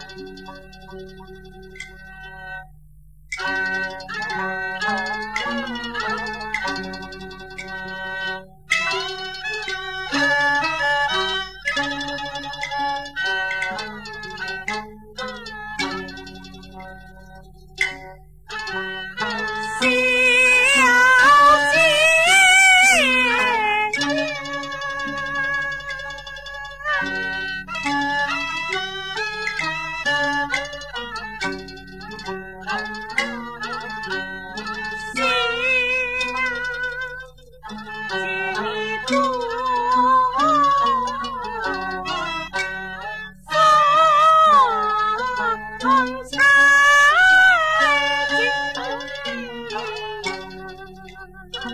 如常。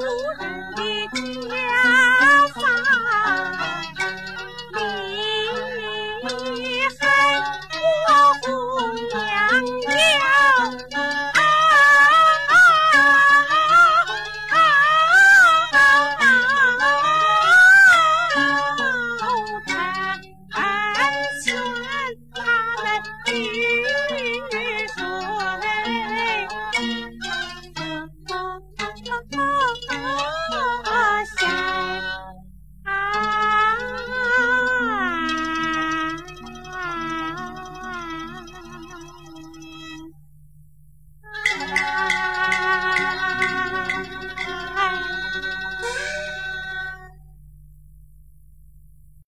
无人比